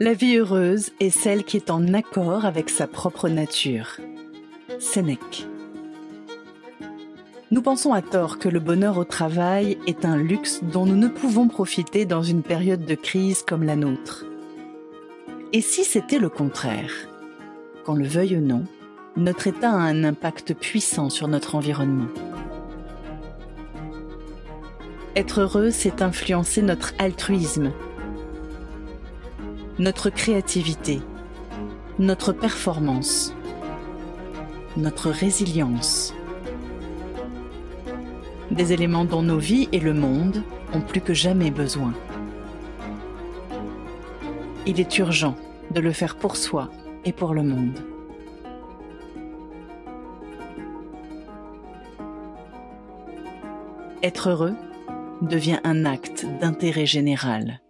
La vie heureuse est celle qui est en accord avec sa propre nature. Sénèque. Nous pensons à tort que le bonheur au travail est un luxe dont nous ne pouvons profiter dans une période de crise comme la nôtre. Et si c'était le contraire? Qu'on le veuille ou non, notre état a un impact puissant sur notre environnement. Être heureux, c'est influencer notre altruisme, notre créativité, notre performance, notre résilience. Des éléments dont nos vies et le monde ont plus que jamais besoin. Il est urgent de le faire pour soi et pour le monde. Être heureux devient un acte d'intérêt général.